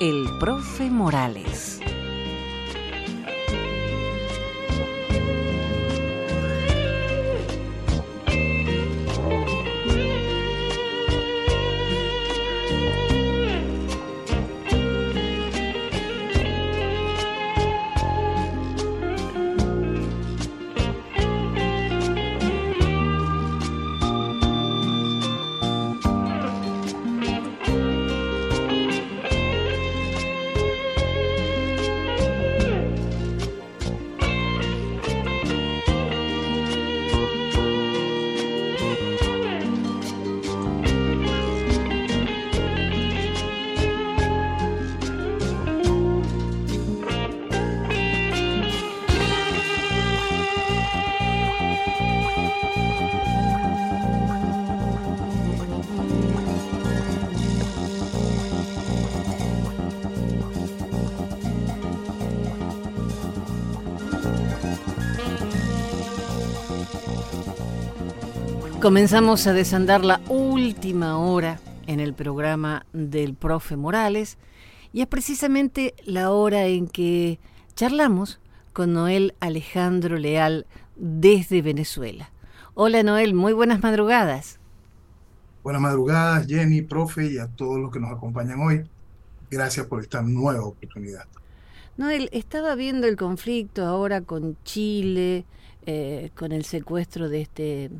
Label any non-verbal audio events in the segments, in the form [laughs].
El Profe Morales. Comenzamos a desandar la última hora en el programa del profe Morales y es precisamente la hora en que charlamos con Noel Alejandro Leal desde Venezuela. Hola Noel, muy buenas madrugadas. Buenas madrugadas, Jenny, profe, y a todos los que nos acompañan hoy. Gracias por esta nueva oportunidad. Noel, estaba viendo el conflicto ahora con Chile, eh, con el secuestro de este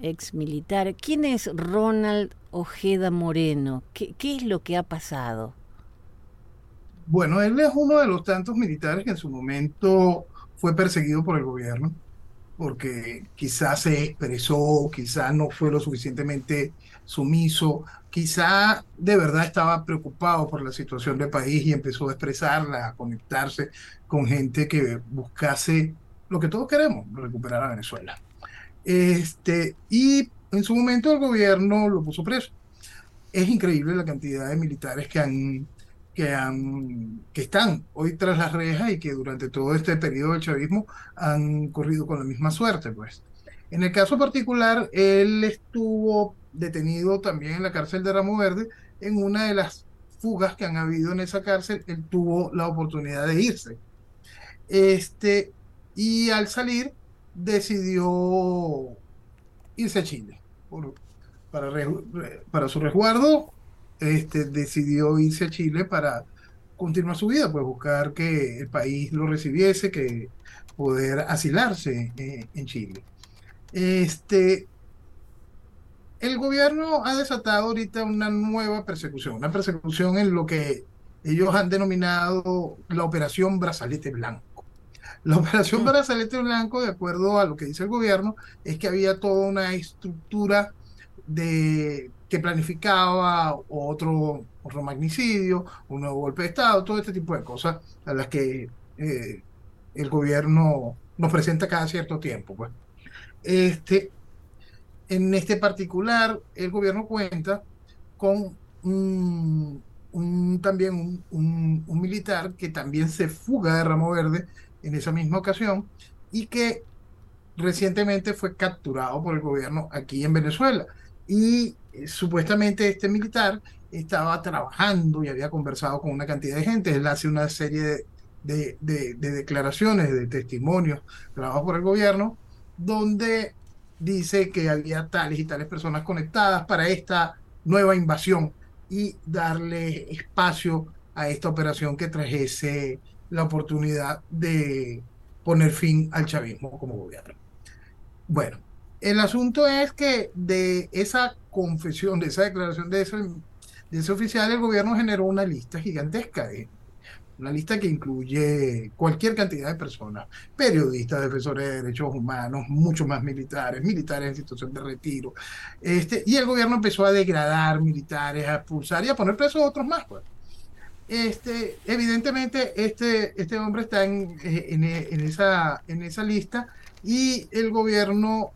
ex militar. ¿Quién es Ronald Ojeda Moreno? ¿Qué, es lo que ha pasado? Bueno, él es uno de los tantos militares que en su momento fue perseguido por el gobierno, porque quizás se expresó, quizás no fue lo suficientemente sumiso, quizá de verdad estaba preocupado por la situación del país y empezó a expresarla, a conectarse con gente que buscase lo que todos queremos, recuperar a Venezuela. Este, y en su momento el gobierno lo puso preso. Es increíble la cantidad de militares que han, que han, que están hoy tras las rejas y que durante todo este periodo del chavismo han corrido con la misma suerte, pues. En el caso particular, él estuvo detenido también en la cárcel de Ramo Verde en una de las fugas que han habido en esa cárcel, él tuvo la oportunidad de irse. Este, y al salir, decidió irse a Chile. para, su resguardo, este, decidió irse a Chile para continuar su vida, pues buscar que el país lo recibiese, que poder asilarse en Chile. Este, el gobierno ha desatado ahorita una nueva persecución, una persecución en lo que ellos han denominado la operación Brazalete Blanco. La operación Brazalete Blanco, de acuerdo a lo que dice el gobierno, es que había toda una estructura de, que planificaba otro, otro magnicidio, un nuevo golpe de Estado, todo este tipo de cosas a las que eh, el gobierno nos presenta cada cierto tiempo. Pues. Este, en este particular, el gobierno cuenta con un, también un, un, militar que también se fuga de Ramo Verde en esa misma ocasión y que recientemente fue capturado por el gobierno aquí en Venezuela. Y eh, supuestamente este militar estaba trabajando y había conversado con una cantidad de gente. Él hace una serie de, de, declaraciones, de testimonios grabados por el gobierno, donde dice que había tales y tales personas conectadas para esta nueva invasión y darle espacio a esta operación que trajese la oportunidad de poner fin al chavismo como gobierno. Bueno, el asunto es que de esa confesión, de esa declaración de ese, de ese oficial, el gobierno generó una lista gigantesca, una lista que incluye cualquier cantidad de personas, periodistas, defensores de derechos humanos, muchos más militares, militares en situación de retiro, este, y el gobierno empezó a degradar militares, a expulsar y a poner presos a otros más. Pues. Este, evidentemente este, este hombre está en, eh, en, en, esa, en esa lista y el gobierno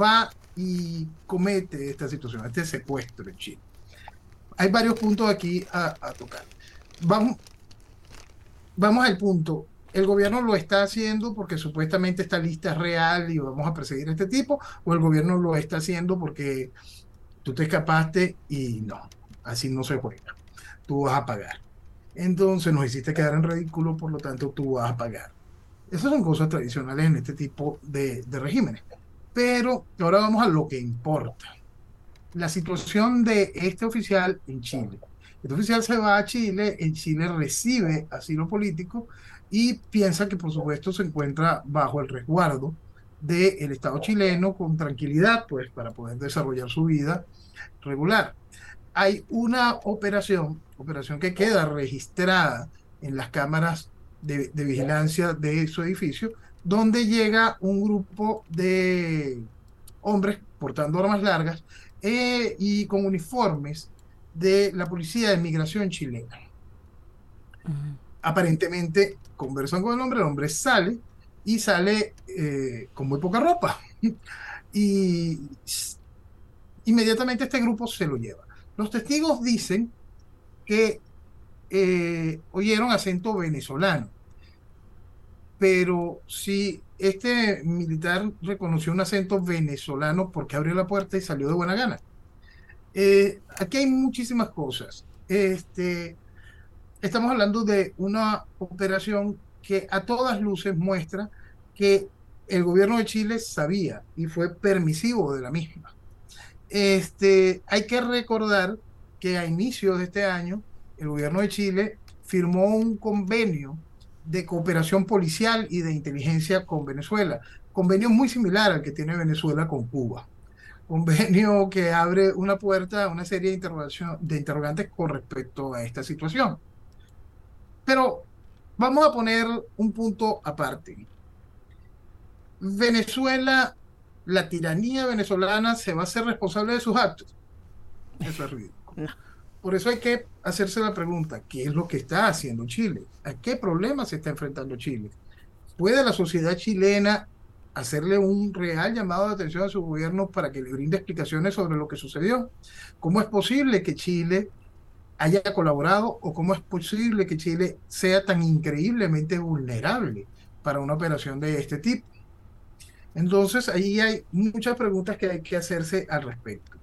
va y comete esta situación, este secuestro en Chile. Hay varios puntos aquí a, a tocar. Vamos, vamos al punto. El gobierno lo está haciendo porque supuestamente esta lista es real y vamos a perseguir a este tipo, o el gobierno lo está haciendo porque tú te escapaste y no, así no se juega. Tú vas a pagar. Entonces nos hiciste quedar en ridículo, por lo tanto tú vas a pagar. Esas son cosas tradicionales en este tipo de, de regímenes. Pero ahora vamos a lo que importa. La situación de este oficial en Chile. Este oficial se va a Chile, en Chile recibe asilo político y piensa que por supuesto se encuentra bajo el resguardo del Estado chileno con tranquilidad, pues para poder desarrollar su vida regular. Hay una operación, operación que queda registrada en las cámaras de, de vigilancia de su edificio, donde llega un grupo de hombres portando armas largas eh, y con uniformes de la Policía de Migración chilena. Uh -huh. Aparentemente conversan con el hombre, el hombre sale y sale eh, con muy poca ropa. [laughs] y inmediatamente este grupo se lo lleva. Los testigos dicen que eh, oyeron acento venezolano pero si este militar reconoció un acento venezolano porque abrió la puerta y salió de buena gana. Eh, aquí hay muchísimas cosas. Este, estamos hablando de una operación que a todas luces muestra que el gobierno de Chile sabía y fue permisivo de la misma. Este, hay que recordar que a inicios de este año el gobierno de Chile firmó un convenio de cooperación policial y de inteligencia con Venezuela. Convenio muy similar al que tiene Venezuela con Cuba. Convenio que abre una puerta a una serie de, de interrogantes con respecto a esta situación. Pero vamos a poner un punto aparte. Venezuela, la tiranía venezolana se va a hacer responsable de sus actos. Eso es ridículo. No. Por eso hay que hacerse la pregunta, ¿qué es lo que está haciendo Chile? ¿A qué problemas se está enfrentando Chile? ¿Puede la sociedad chilena hacerle un real llamado de atención a su gobierno para que le brinde explicaciones sobre lo que sucedió? ¿Cómo es posible que Chile haya colaborado o cómo es posible que Chile sea tan increíblemente vulnerable para una operación de este tipo? Entonces, ahí hay muchas preguntas que hay que hacerse al respecto.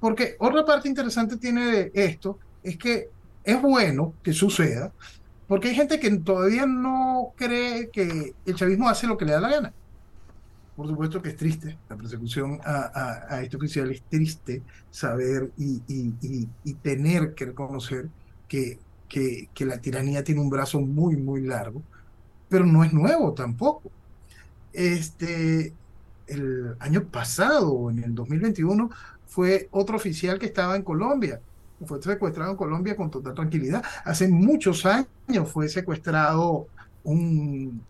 Porque otra parte interesante tiene de esto es que es bueno que suceda, porque hay gente que todavía no cree que el chavismo hace lo que le da la gana. Por supuesto que es triste, la persecución a, a, a este oficial es triste saber y, y, y, y tener que reconocer que, que, que, la tiranía tiene un brazo muy, muy largo, pero no es nuevo tampoco. Este, el año pasado, en el 2021, fue otro oficial que estaba en Colombia. Fue secuestrado en Colombia con total tranquilidad. Hace muchos años fue secuestrado un,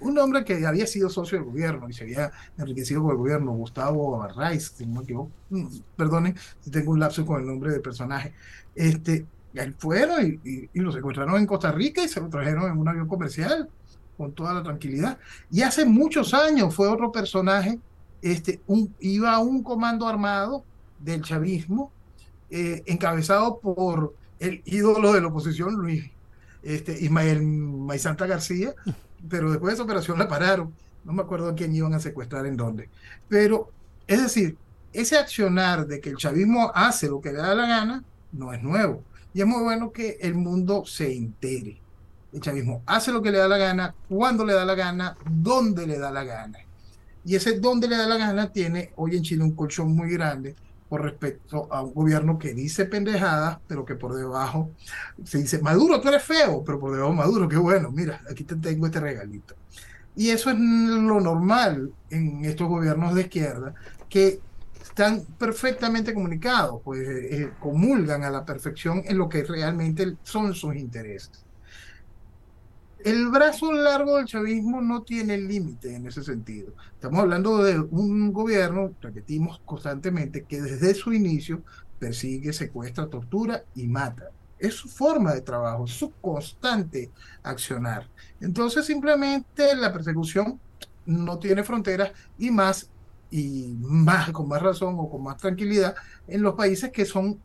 un hombre que había sido socio del gobierno y se había enriquecido con el gobierno, Gustavo Arraiz, si no me equivoco. Perdone si tengo un lapso con el nombre del personaje. Este, él fueron y, y, y lo secuestraron en Costa Rica y se lo trajeron en un avión comercial con toda la tranquilidad. Y hace muchos años fue otro personaje este, un, iba un comando armado del chavismo, eh, encabezado por el ídolo de la oposición, Luis este, Ismael Maizanta García, pero después de esa operación la pararon. No me acuerdo a quién iban a secuestrar en dónde. Pero, es decir, ese accionar de que el chavismo hace lo que le da la gana no es nuevo. Y es muy bueno que el mundo se entere. El chavismo hace lo que le da la gana, cuando le da la gana, dónde le da la gana. Y ese donde le da la gana tiene hoy en Chile un colchón muy grande con respecto a un gobierno que dice pendejadas, pero que por debajo se dice, Maduro, tú eres feo, pero por debajo, Maduro, qué bueno, mira, aquí te tengo este regalito. Y eso es lo normal en estos gobiernos de izquierda, que están perfectamente comunicados, pues eh, comulgan a la perfección en lo que realmente son sus intereses el brazo largo del chavismo no tiene límite en ese sentido. Estamos hablando de un gobierno, repetimos constantemente, que desde su inicio persigue, secuestra, tortura y mata. es su forma de trabajo, su constante accionar. Entonces simplemente la persecución no tiene fronteras y más y más con más razón o con más tranquilidad en los países que son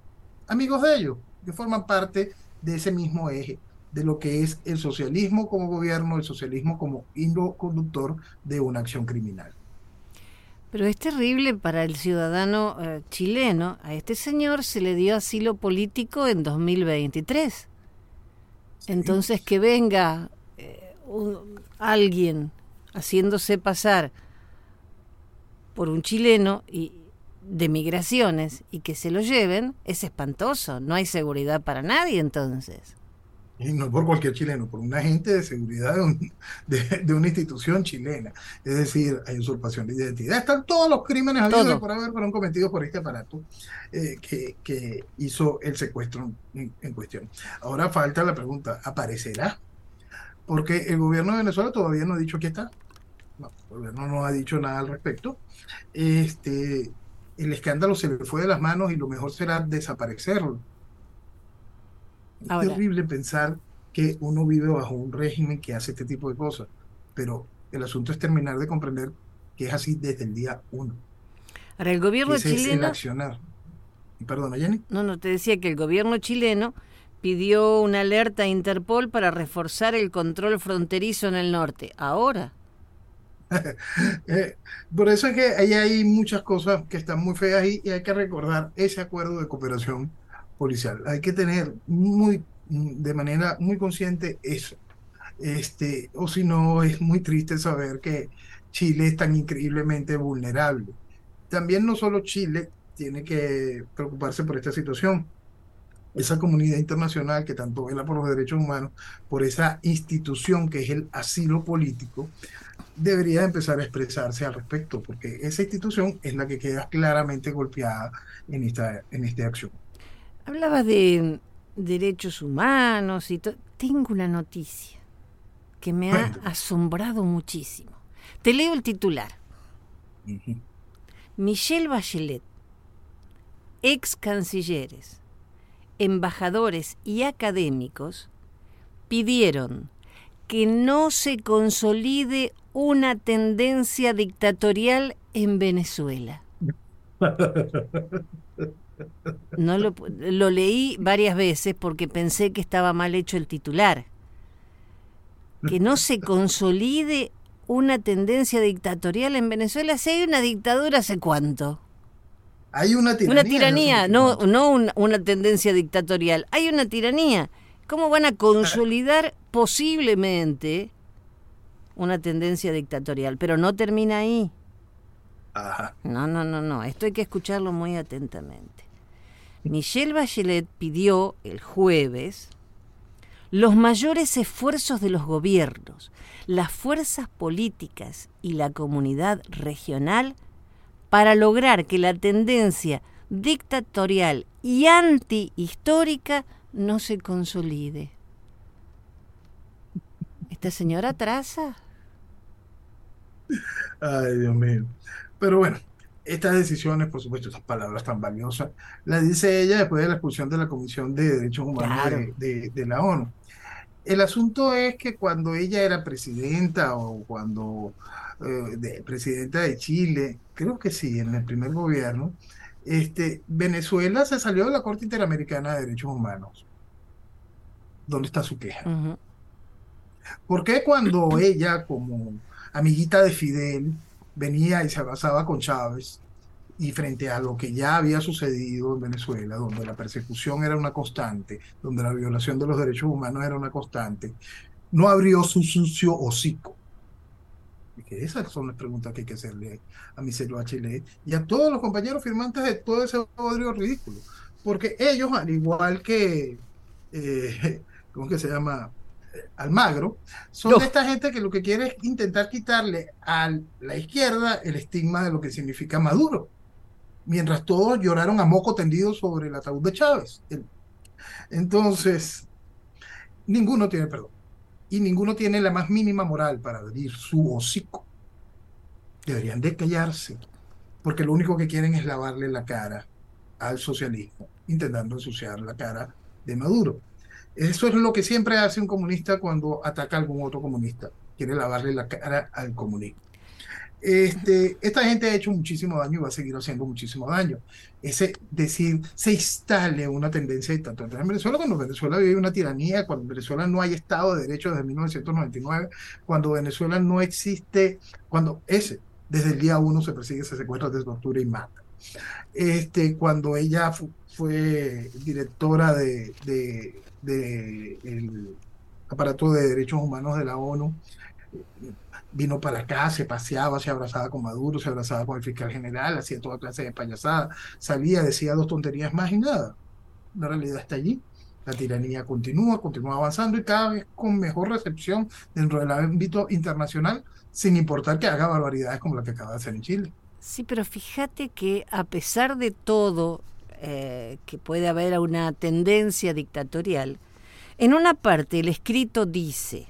amigos de ellos, que forman parte de ese mismo eje de lo que es el socialismo como gobierno, el socialismo como hilo conductor de una acción criminal. Pero es terrible para el ciudadano eh, chileno. A este señor se le dio asilo político en 2023. Entonces que venga eh, alguien haciéndose pasar por un chileno y de migraciones y que se lo lleven es espantoso. No hay seguridad para nadie entonces y no por cualquier chileno, por un agente de seguridad de, una institución chilena. Es decir, hay usurpación de identidad. Están todos los crímenes habidos por haber fueron cometidos por este aparato eh, que, hizo el secuestro en, cuestión. Ahora falta la pregunta, ¿aparecerá? Porque el gobierno de Venezuela todavía no ha dicho que está. el gobierno no ha dicho nada al respecto. Este, el escándalo se le fue de las manos y lo mejor será desaparecerlo es terrible pensar que uno vive bajo un régimen que hace este tipo de cosas, pero el asunto es terminar de comprender que es así desde el día uno. Ahora, el gobierno chileno... accionar. Perdona, Jenny. No, no, te decía que el gobierno chileno pidió una alerta a Interpol para reforzar el control fronterizo en el norte. Ahora. [laughs] Eh, por eso es que ahí hay muchas cosas que están muy feas y hay que recordar ese acuerdo de cooperación policial. Hay que tener muy, de manera muy consciente eso. Este, o si no, es muy triste saber que Chile es tan increíblemente vulnerable. También no solo Chile tiene que preocuparse por esta situación. Esa comunidad internacional que tanto vela por los derechos humanos, por esa institución que es el asilo político, debería empezar a expresarse al respecto, porque esa institución es la que queda claramente golpeada en esta, en esta acción. Hablaba de derechos humanos y todo. Tengo una noticia que me ha asombrado muchísimo. Te leo el titular. Michelle Bachelet, ex cancilleres, embajadores y académicos pidieron que no se consolide una tendencia dictatorial en Venezuela. [laughs] No lo, lo leí varias veces porque pensé que estaba mal hecho el titular. Que no se consolide una tendencia dictatorial en Venezuela. Si hay una dictadura, ¿hace cuánto? Hay una tiranía. Una tiranía, no, no una, tendencia dictatorial. Hay una tiranía. ¿Cómo van a consolidar posiblemente una tendencia dictatorial? Pero no termina ahí. No, no, no, no. Esto hay que escucharlo muy atentamente. Michelle Bachelet pidió el jueves los mayores esfuerzos de los gobiernos, las fuerzas políticas y la comunidad regional para lograr que la tendencia dictatorial y antihistórica no se consolide. ¿Esta señora traza? Ay, Dios mío. Pero bueno, estas decisiones, por supuesto, estas palabras tan valiosas, las dice ella después de la expulsión de la Comisión de Derechos Humanos de, la ONU. El asunto es que cuando ella era presidenta o cuando eh, presidenta de Chile, creo que sí, en el primer gobierno, este, Venezuela se salió de la Corte Interamericana de Derechos Humanos. ¿Dónde está su queja? ¿Por qué cuando ella, como amiguita de Fidel, venía y se abrazaba con Chávez y frente a lo que ya había sucedido en Venezuela, donde la persecución era una constante, donde la violación de los derechos humanos era una constante, no abrió su sucio hocico. Esas son las preguntas que hay que hacerle a Michelle Bachelet y a todos los compañeros firmantes de todo ese odio ridículo. Porque ellos, al igual que, eh, ¿cómo que se llama? Almagro, son de esta gente que lo que quiere es intentar quitarle a la izquierda el estigma de lo que significa Maduro, mientras todos lloraron a moco tendido sobre el ataúd de Chávez. Entonces, ninguno tiene perdón y ninguno tiene la más mínima moral para abrir su hocico. Deberían de callarse, porque lo único que quieren es lavarle la cara al socialismo, intentando ensuciar la cara de Maduro. Eso es lo que siempre hace un comunista cuando ataca a algún otro comunista. Quiere lavarle la cara al comunismo. Este, esta gente ha hecho muchísimo daño y va a seguir haciendo muchísimo daño. Ese decir, se instale una tendencia dictatorial en Venezuela cuando Venezuela vive una tiranía, cuando en Venezuela no hay Estado de Derecho desde 1999, cuando Venezuela no existe, cuando ese, desde el día uno se persigue, se secuestra, se tortura y mata. Este, cuando ella fue directora de, de, de el aparato de derechos humanos de la ONU, vino para acá, se paseaba, se abrazaba con Maduro, se abrazaba con el fiscal general, hacía toda clase de payasada, salía, decía dos tonterías más y nada. La realidad está allí. La tiranía continúa, continúa avanzando y cada vez con mejor recepción dentro del ámbito internacional, sin importar que haga barbaridades como la que acaba de hacer en Chile. Sí, pero fíjate que a pesar de todo, eh, que puede haber una tendencia dictatorial, en una parte el escrito dice,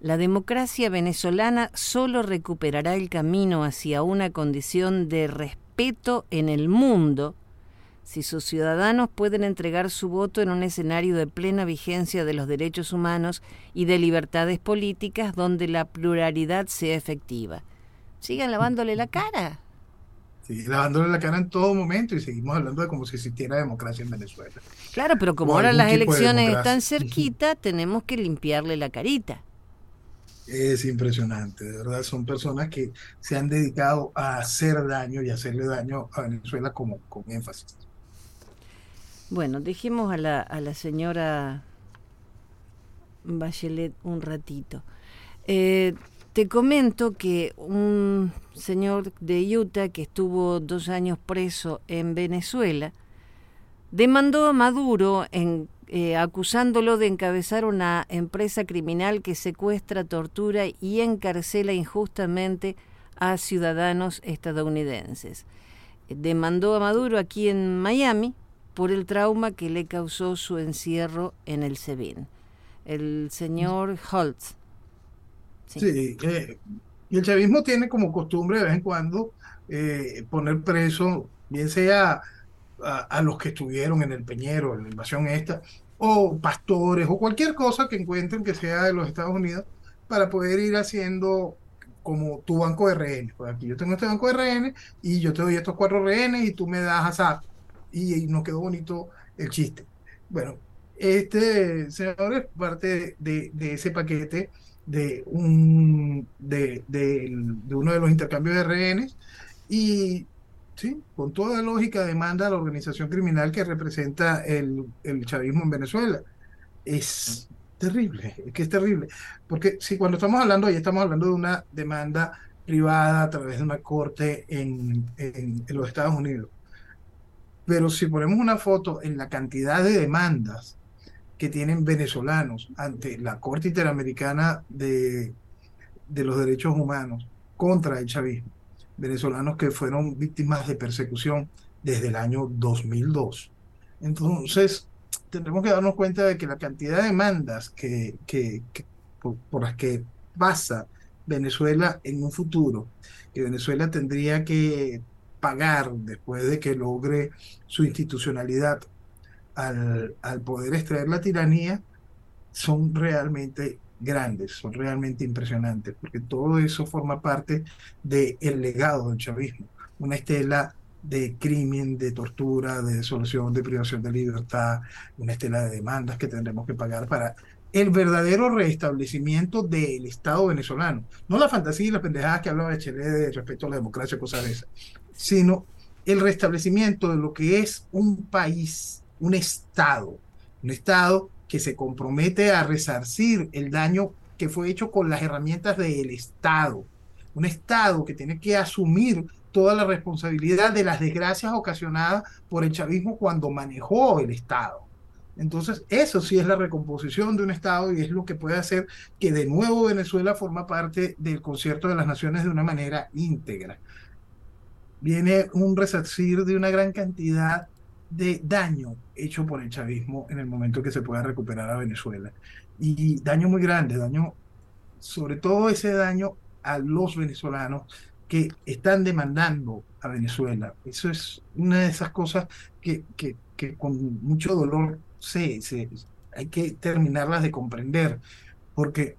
la democracia venezolana solo recuperará el camino hacia una condición de respeto en el mundo si sus ciudadanos pueden entregar su voto en un escenario de plena vigencia de los derechos humanos y de libertades políticas donde la pluralidad sea efectiva. Sigan lavándole la cara. Sí, lavándole la cara en todo momento y seguimos hablando de como si existiera democracia en Venezuela. Claro, pero como ahora las elecciones están cerquita, tenemos que limpiarle la carita. Es impresionante, de verdad. Son personas que se han dedicado a hacer daño y hacerle daño a Venezuela como, con énfasis. Bueno, dejemos a la, a la señora Bachelet un ratito. Eh, te comento que un señor de Utah que estuvo dos años preso en Venezuela demandó a Maduro en eh, acusándolo de encabezar una empresa criminal que secuestra, tortura y encarcela injustamente a ciudadanos estadounidenses. Demandó a Maduro aquí en Miami por el trauma que le causó su encierro en el SEBIN. El señor Holtz. Sí, eh, y el chavismo tiene como costumbre de vez en cuando eh, poner preso, bien sea a, los que estuvieron en el Peñero, en la invasión esta, o pastores o cualquier cosa que encuentren que sea de los Estados Unidos para poder ir haciendo como tu banco de rehenes. Pues aquí yo tengo este banco de rehenes y yo te doy estos cuatro rehenes y tú me das a Y, y nos quedó bonito el chiste. Bueno, este señor es parte de, de ese paquete de, un, de, de, uno de los intercambios de rehenes y ¿sí? con toda lógica demanda a la organización criminal que representa el, el chavismo en Venezuela. Es terrible, es que es terrible. Porque si cuando estamos hablando, ahí estamos hablando de una demanda privada a través de una corte en, en, los Estados Unidos. Pero si ponemos una foto en la cantidad de demandas que tienen venezolanos ante la Corte Interamericana de, de los Derechos Humanos contra el chavismo, venezolanos que fueron víctimas de persecución desde el año 2002. Entonces, tendremos que darnos cuenta de que la cantidad de demandas que, que, por, las que pasa Venezuela en un futuro, que Venezuela tendría que pagar después de que logre su institucionalidad al, al poder extraer la tiranía, son realmente grandes, son realmente impresionantes, porque todo eso forma parte del legado del chavismo, una estela de crimen, de tortura, de desolución, de privación de libertad, una estela de demandas que tendremos que pagar para el verdadero restablecimiento del Estado venezolano. No la fantasía y las pendejadas que hablaba de Chile de respecto a la democracia, cosas de esas, sino el restablecimiento de lo que es un país, un Estado, un Estado que se compromete a resarcir el daño que fue hecho con las herramientas del Estado. Un Estado que tiene que asumir toda la responsabilidad de las desgracias ocasionadas por el chavismo cuando manejó el Estado. Entonces, eso sí es la recomposición de un Estado y es lo que puede hacer que de nuevo Venezuela forma parte del concierto de las naciones de una manera íntegra. Viene un resarcir de una gran cantidad de daño hecho por el chavismo en el momento que se pueda recuperar a Venezuela. Y daño muy grande, daño, sobre todo ese daño a los venezolanos que están demandando a Venezuela. Eso es una de esas cosas que, que, que con mucho dolor sé, hay que terminarlas de comprender, porque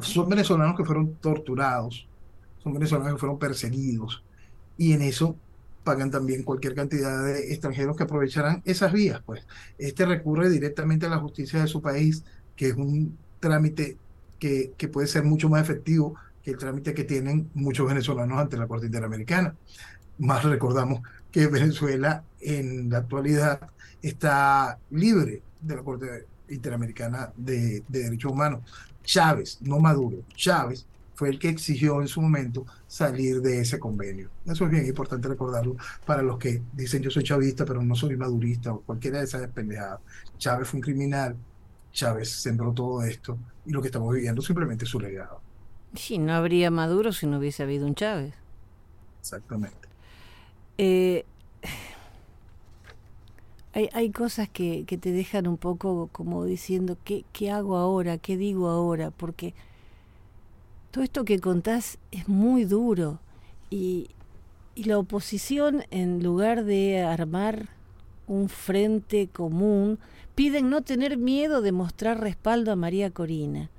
son venezolanos que fueron torturados, son venezolanos que fueron perseguidos, y en eso pagan también cualquier cantidad de extranjeros que aprovecharán esas vías. Pues este recurre directamente a la justicia de su país, que es un trámite que, puede ser mucho más efectivo que el trámite que tienen muchos venezolanos ante la Corte Interamericana. Más recordamos que Venezuela en la actualidad está libre de la Corte Interamericana de Derechos Humanos. Chávez, no Maduro, Chávez fue el que exigió en su momento salir de ese convenio. Eso es bien importante recordarlo para los que dicen yo soy chavista, pero no soy madurista o cualquiera de esas pendejadas. Chávez fue un criminal, Chávez sembró todo esto y lo que estamos viviendo simplemente es su legado. Sí, no habría Maduro si no hubiese habido un Chávez. Exactamente. Eh, hay, hay, cosas que, que, te dejan un poco como diciendo, ¿qué, ¿qué hago ahora? ¿Qué digo ahora? Porque todo esto que contás es muy duro y, y la oposición, en lugar de armar un frente común, piden no tener miedo de mostrar respaldo a María Corina.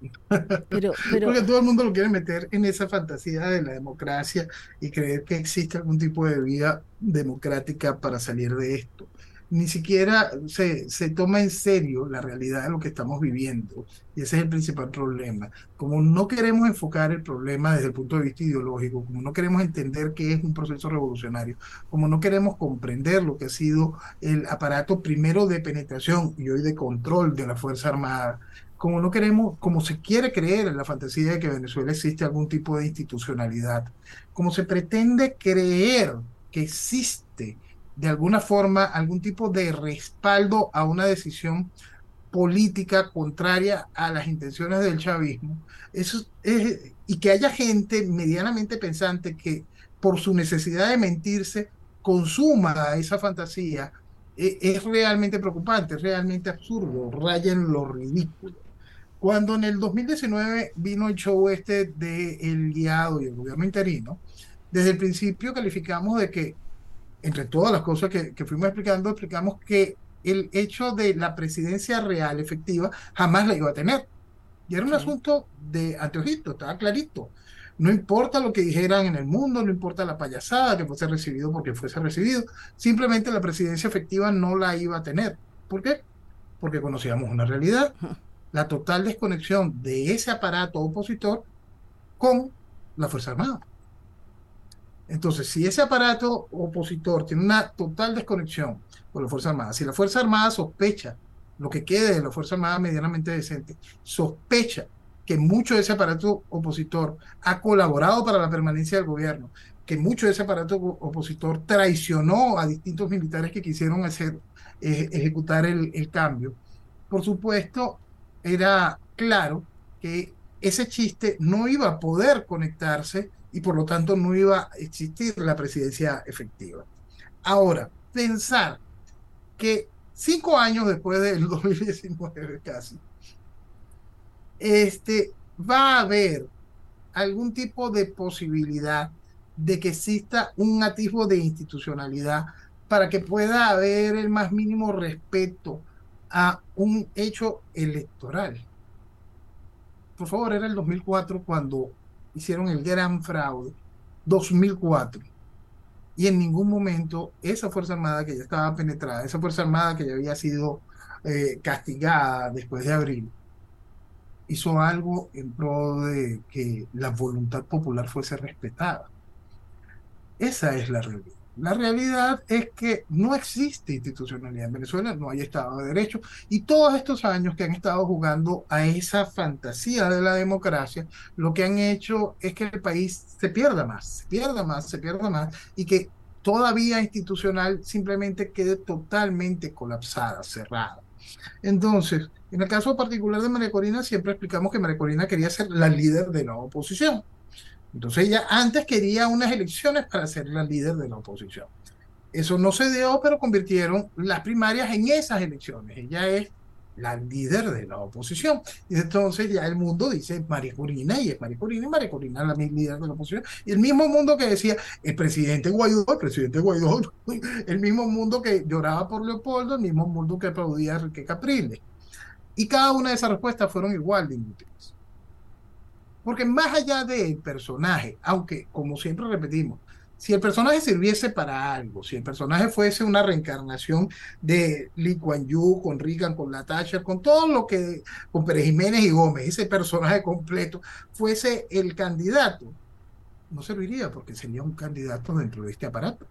[laughs] Pero, pero, Porque todo el mundo lo quiere meter en esa fantasía de la democracia y creer que existe algún tipo de vía democrática para salir de esto ni siquiera se, se, toma en serio la realidad de lo que estamos viviendo. Y ese es el principal problema. Como no queremos enfocar el problema desde el punto de vista ideológico, como no queremos entender qué es un proceso revolucionario, como no queremos comprender lo que ha sido el aparato primero de penetración y hoy de control de la Fuerza Armada, como no queremos, como se quiere creer en la fantasía de que en Venezuela existe algún tipo de institucionalidad, como se pretende creer que existe de alguna forma algún tipo de respaldo a una decisión política contraria a las intenciones del chavismo. Eso es, y que haya gente medianamente pensante que por su necesidad de mentirse consuma esa fantasía e, es, realmente preocupante, es realmente absurdo, raya en lo ridículo. Cuando en el 2019 vino el show este de Guiado y el gobierno interino, desde el principio calificamos de que entre todas las cosas que, que fuimos explicando, explicamos que el hecho de la presidencia real efectiva jamás la iba a tener. Y era un asunto de anteojito, estaba clarito. No importa lo que dijeran en el mundo, no importa la payasada que fuese recibido porque fuese recibido, simplemente la presidencia efectiva no la iba a tener. ¿Por qué? Porque conocíamos una realidad, [laughs] la total desconexión de ese aparato opositor con la Fuerza Armada. Entonces, si ese aparato opositor tiene una total desconexión con la Fuerza Armada, si la Fuerza Armada sospecha, lo que quede de la Fuerza Armada medianamente decente, sospecha que mucho de ese aparato opositor ha colaborado para la permanencia del gobierno, que mucho de ese aparato opositor traicionó a distintos militares que quisieron hacer, eh, ejecutar el, el cambio, por supuesto, era claro que ese chiste no iba a poder conectarse y por lo tanto no iba a existir la presidencia efectiva. Ahora, pensar que cinco años después del [laughs] 2019 casi, este, va a haber algún tipo de posibilidad de que exista un atisbo de institucionalidad para que pueda haber el más mínimo respeto a un hecho electoral. Por favor, era el 2004 cuando hicieron el gran fraude, 2004. Y en ningún momento esa Fuerza Armada que ya estaba penetrada, esa Fuerza Armada que ya había sido eh, castigada después de abril, hizo algo en pro de que la voluntad popular fuese respetada. Esa es la realidad. La realidad es que no existe institucionalidad en Venezuela, no hay Estado de Derecho, y todos estos años que han estado jugando a esa fantasía de la democracia, lo que han hecho es que el país se pierda más, se pierda más, se pierda más, y que toda vía institucional simplemente quede totalmente colapsada, cerrada. Entonces, en el caso particular de María Corina, siempre explicamos que María Corina quería ser la líder de la oposición. Entonces ella antes quería unas elecciones para ser la líder de la oposición. Eso no se dio, pero convirtieron las primarias en esas elecciones. Ella es la líder de la oposición. Y entonces ya el mundo dice María Corina y es María Corina y María Corina la líder de la oposición. Y el mismo mundo que decía el presidente Guaidó, el presidente Guaidó, [laughs] el mismo mundo que lloraba por Leopoldo, el mismo mundo que aplaudía a Enrique Capriles. Y cada una de esas respuestas fueron igual de inútiles. Porque más allá del personaje, aunque como siempre repetimos, si el personaje sirviese para algo, si el personaje fuese una reencarnación de Lee Kuan Yew, con Reagan, con Natasha, con todo lo que, con Pérez Jiménez y Gómez, ese personaje completo, fuese el candidato, no serviría porque sería un candidato dentro de este aparato.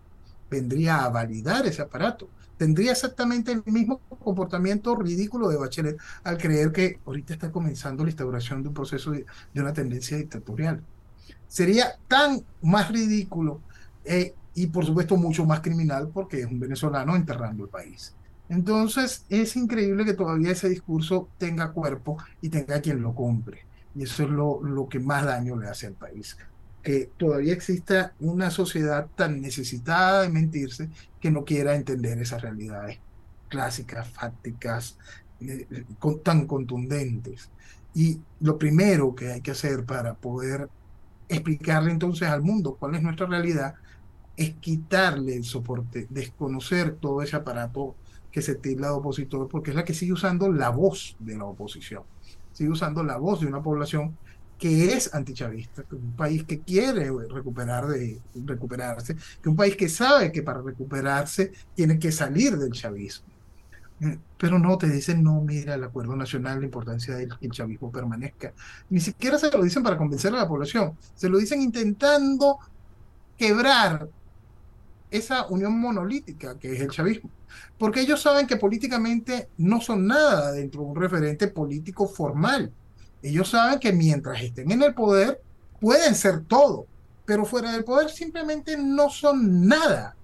Vendría a validar ese aparato. Tendría exactamente el mismo comportamiento ridículo de Bachelet al creer que ahorita está comenzando la instauración de un proceso de, una tendencia dictatorial. Sería tan más ridículo eh, y por supuesto mucho más criminal porque es un venezolano enterrando el país. Entonces es increíble que todavía ese discurso tenga cuerpo y tenga quien lo compre. Y eso es lo, lo que más daño le hace al país. Que todavía exista una sociedad tan necesitada de mentirse que no quiera entender esas realidades clásicas, fácticas, eh, tan contundentes. Y lo primero que hay que hacer para poder explicarle entonces al mundo cuál es nuestra realidad es quitarle el soporte, desconocer todo ese aparato que se tilda de opositor, porque es la que sigue usando la voz de la oposición, sigue usando la voz de una población que es antichavista, un país que quiere recuperar de, recuperarse, que un país que sabe que para recuperarse tiene que salir del chavismo. Eh, pero no, te dicen, no, mira, el acuerdo nacional, la importancia de que el chavismo permanezca. Ni siquiera se lo dicen para convencer a la población, se lo dicen intentando quebrar esa unión monolítica que es el chavismo. Porque ellos saben que políticamente no son nada dentro de un referente político formal. Ellos saben que mientras estén en el poder pueden ser todo, pero fuera del poder simplemente no son nada.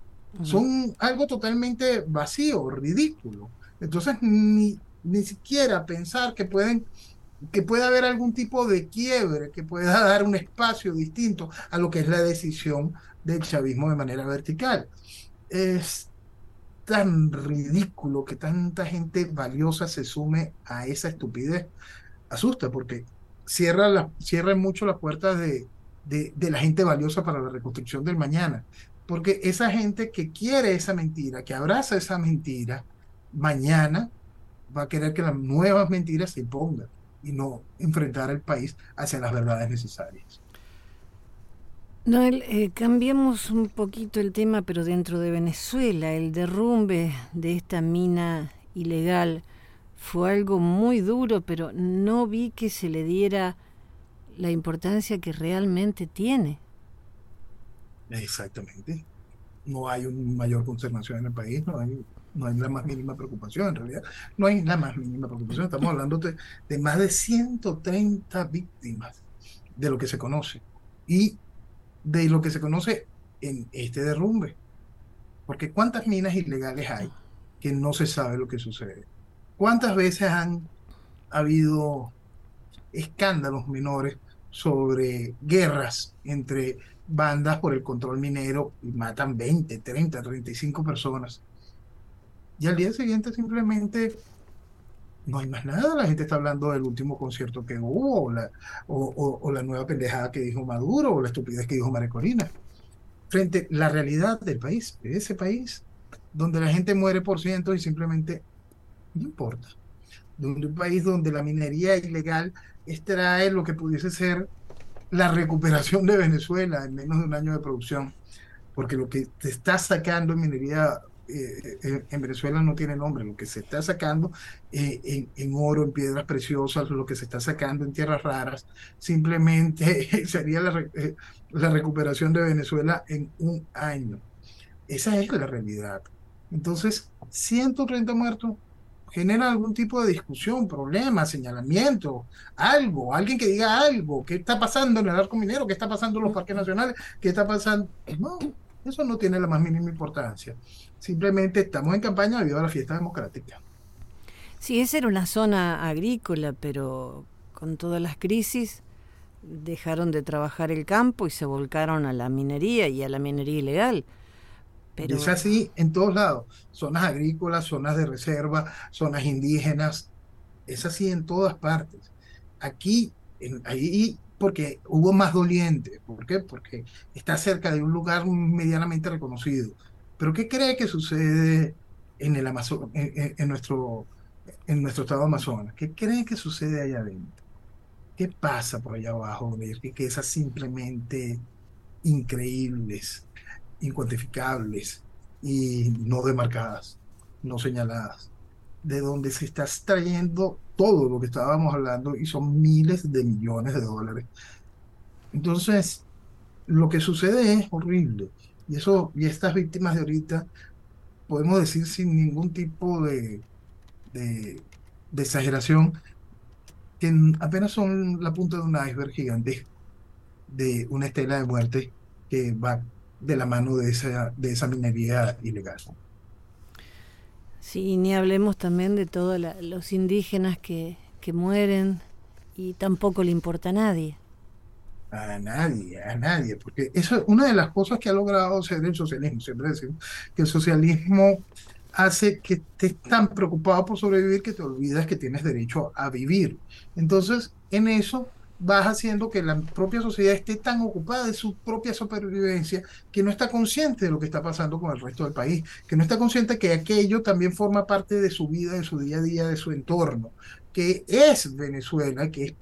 Son algo totalmente vacío, ridículo. Entonces, ni, ni siquiera pensar que pueden que pueda haber algún tipo de quiebre, que pueda [laughs] dar un espacio distinto a lo que es la decisión del chavismo de manera vertical. Es tan ridículo que tanta gente valiosa se sume a esa estupidez. Asusta porque cierra, la, cierra mucho las puertas de, de, la gente valiosa para la reconstrucción del mañana. Porque esa gente que quiere esa mentira, que abraza esa mentira, mañana va a querer que las nuevas mentiras se impongan y no enfrentar al país hacia las verdades necesarias. Noel, eh, cambiemos un poquito el tema, pero dentro de Venezuela, el derrumbe de esta mina ilegal fue algo muy duro, pero no vi que se le diera la importancia que realmente tiene. Exactamente. No hay una mayor consternación en el país, no hay, no hay la más mínima preocupación en realidad. No hay la más mínima preocupación. Estamos hablando de, de más de 130 víctimas de lo que se conoce. Y de lo que se conoce en este derrumbe. Porque ¿cuántas minas ilegales hay que no se sabe lo que sucede? ¿Cuántas veces han habido escándalos menores sobre guerras entre bandas por el control minero y matan 20, 30, 35 personas? Y al día siguiente simplemente no hay más nada. La gente está hablando del último concierto que hubo, o la, nueva pendejada que dijo Maduro, o la estupidez que dijo Marecorina. Frente a la realidad del país, de ese país, donde la gente muere por cientos y simplemente no importa. De un país donde la minería ilegal extrae lo que pudiese ser la recuperación de Venezuela en menos de un año de producción, porque lo que te está sacando en minería eh, eh, en Venezuela no tiene nombre, lo que se está sacando eh, en, oro, en piedras preciosas, lo que se está sacando en tierras raras, simplemente [laughs] sería la, la recuperación de Venezuela en un año. Esa es la realidad. Entonces, 130 muertos genera algún tipo de discusión, problema, señalamiento, algo, alguien que diga algo, qué está pasando en el arco minero, qué está pasando en los parques nacionales, qué está pasando. No, eso no tiene la más mínima importancia. Simplemente estamos en campaña debido a la fiesta democrática. Sí, esa era una zona agrícola, pero con todas las crisis dejaron de trabajar el campo y se volcaron a la minería y a la minería ilegal. Es así en todos lados, zonas agrícolas, zonas de reserva, zonas indígenas, Es así en todas partes. Aquí, en, ahí, porque hubo más dolientes. ¿Por qué? Porque está cerca de un lugar medianamente reconocido. Pero ¿qué cree que sucede en el Amazonas, en, nuestro, en nuestro estado Amazonas? ¿Qué cree que sucede allá adentro? ¿Qué pasa por allá abajo? Que, que esas simplemente increíbles, incuantificables y no demarcadas, no señaladas, de donde se está extrayendo todo lo que estábamos hablando y son miles de millones de dólares. Entonces, lo que sucede es horrible. Y eso, y estas víctimas de ahorita, podemos decir sin ningún tipo de, de, de exageración, que apenas son la punta de un iceberg gigante de una estela de muerte que va de la mano de esa, de esa minería ilegal. Sí, ni hablemos también de todos los indígenas que, que mueren y tampoco le importa a nadie. A nadie, a nadie, porque eso es una de las cosas que ha logrado ser el socialismo. Siempre decimos que el socialismo hace que estés tan preocupado por sobrevivir que te olvidas que tienes derecho a vivir. Entonces, en eso vas haciendo que la propia sociedad esté tan ocupada de su propia supervivencia que no está consciente de lo que está pasando con el resto del país, que no está consciente que aquello también forma parte de su vida, de su día a día, de su entorno, que es Venezuela, que es